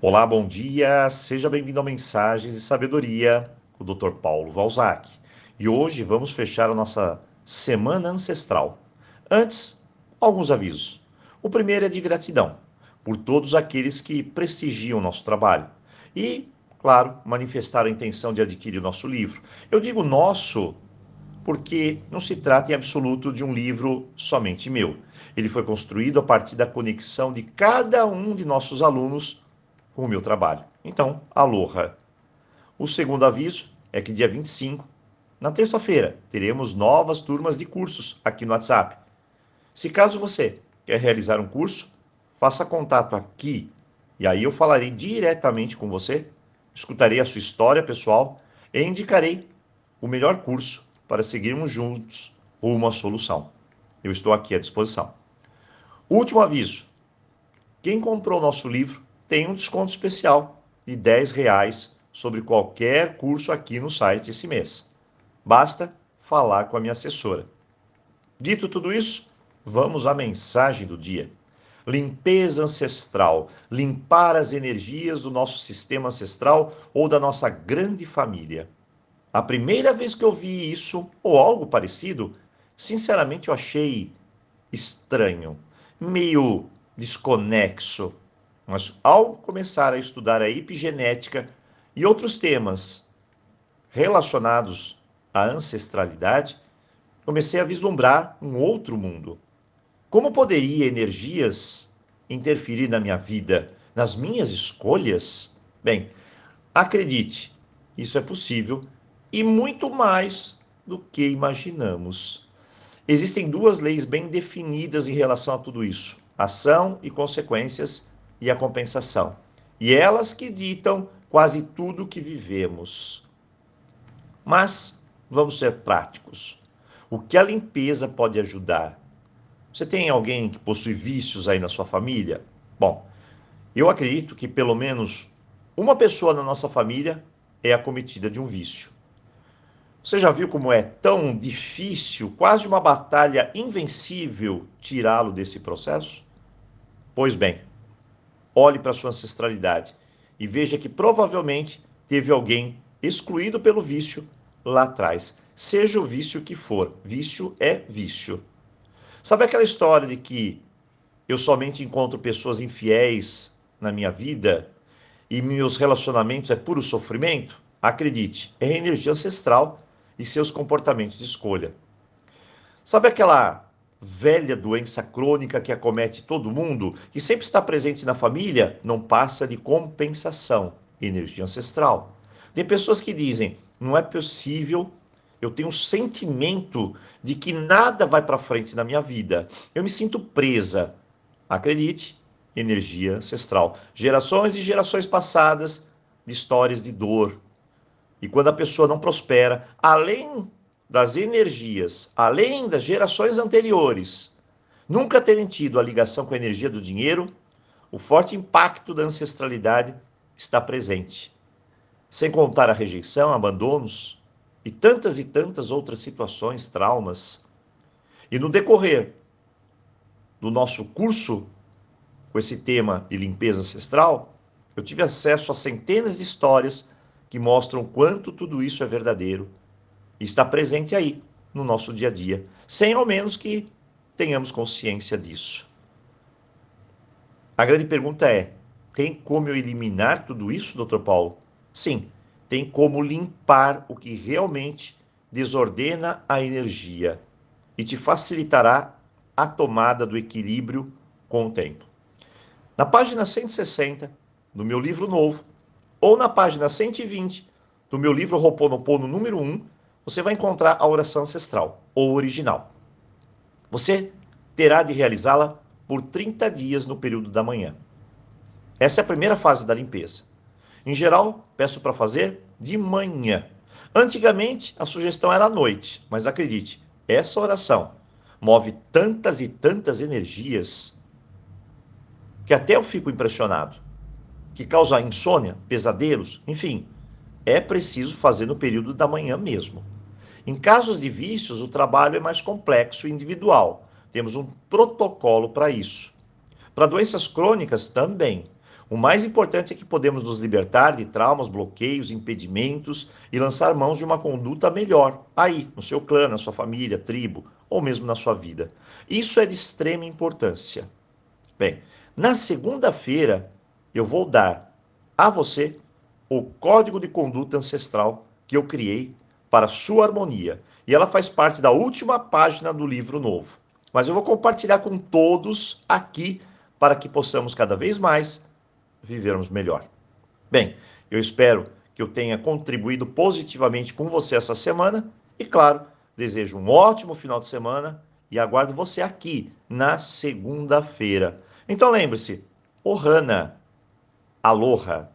Olá, bom dia. Seja bem-vindo a Mensagens e Sabedoria o Dr. Paulo Valzac. E hoje vamos fechar a nossa semana ancestral. Antes, alguns avisos. O primeiro é de gratidão por todos aqueles que prestigiam nosso trabalho e, claro, manifestaram a intenção de adquirir o nosso livro. Eu digo nosso porque não se trata em absoluto de um livro somente meu. Ele foi construído a partir da conexão de cada um de nossos alunos com o meu trabalho. Então, aloha. O segundo aviso é que dia 25, na terça-feira, teremos novas turmas de cursos aqui no WhatsApp. Se caso você quer realizar um curso, faça contato aqui e aí eu falarei diretamente com você, escutarei a sua história pessoal e indicarei o melhor curso para seguirmos juntos rumo à solução. Eu estou aqui à disposição. Último aviso: quem comprou nosso livro tem um desconto especial de 10 reais sobre qualquer curso aqui no site esse mês. Basta falar com a minha assessora. Dito tudo isso, vamos à mensagem do dia. Limpeza ancestral, limpar as energias do nosso sistema ancestral ou da nossa grande família. A primeira vez que eu vi isso, ou algo parecido, sinceramente eu achei estranho, meio desconexo. Mas ao começar a estudar a epigenética e outros temas relacionados à ancestralidade, comecei a vislumbrar um outro mundo. Como poderia energias interferir na minha vida, nas minhas escolhas? Bem, acredite, isso é possível e muito mais do que imaginamos. Existem duas leis bem definidas em relação a tudo isso: ação e consequências e a compensação. E elas que ditam quase tudo que vivemos. Mas vamos ser práticos. O que a limpeza pode ajudar? Você tem alguém que possui vícios aí na sua família? Bom, eu acredito que pelo menos uma pessoa na nossa família é acometida de um vício. Você já viu como é tão difícil, quase uma batalha invencível, tirá-lo desse processo? Pois bem, olhe para sua ancestralidade e veja que provavelmente teve alguém excluído pelo vício lá atrás. Seja o vício que for, vício é vício. Sabe aquela história de que eu somente encontro pessoas infiéis na minha vida e meus relacionamentos é puro sofrimento? Acredite, é energia ancestral e seus comportamentos de escolha. Sabe aquela velha doença crônica que acomete todo mundo, que sempre está presente na família? Não passa de compensação, energia ancestral. Tem pessoas que dizem: não é possível eu tenho um sentimento de que nada vai para frente na minha vida. Eu me sinto presa. Acredite, energia ancestral. Gerações e gerações passadas de histórias de dor, e quando a pessoa não prospera, além das energias, além das gerações anteriores, nunca terem tido a ligação com a energia do dinheiro, o forte impacto da ancestralidade está presente. Sem contar a rejeição, abandonos e tantas e tantas outras situações, traumas. E no decorrer do nosso curso com esse tema de limpeza ancestral, eu tive acesso a centenas de histórias que mostram quanto tudo isso é verdadeiro está presente aí no nosso dia a dia, sem ao menos que tenhamos consciência disso. A grande pergunta é: tem como eu eliminar tudo isso, Dr. Paulo? Sim, tem como limpar o que realmente desordena a energia e te facilitará a tomada do equilíbrio com o tempo. Na página 160 do meu livro novo, ou na página 120 do meu livro Roponopono número 1, você vai encontrar a oração ancestral, ou original. Você terá de realizá-la por 30 dias no período da manhã. Essa é a primeira fase da limpeza. Em geral, peço para fazer de manhã. Antigamente, a sugestão era à noite, mas acredite, essa oração move tantas e tantas energias que até eu fico impressionado que causa insônia, pesadelos, enfim, é preciso fazer no período da manhã mesmo. Em casos de vícios, o trabalho é mais complexo e individual. Temos um protocolo para isso. Para doenças crônicas também. O mais importante é que podemos nos libertar de traumas, bloqueios, impedimentos e lançar mãos de uma conduta melhor, aí, no seu clã, na sua família, tribo ou mesmo na sua vida. Isso é de extrema importância. Bem, na segunda-feira eu vou dar a você o código de conduta ancestral que eu criei para sua harmonia. E ela faz parte da última página do livro novo. Mas eu vou compartilhar com todos aqui para que possamos cada vez mais vivermos melhor. Bem, eu espero que eu tenha contribuído positivamente com você essa semana e, claro, desejo um ótimo final de semana e aguardo você aqui na segunda-feira. Então lembre-se, Ohana, Aloha.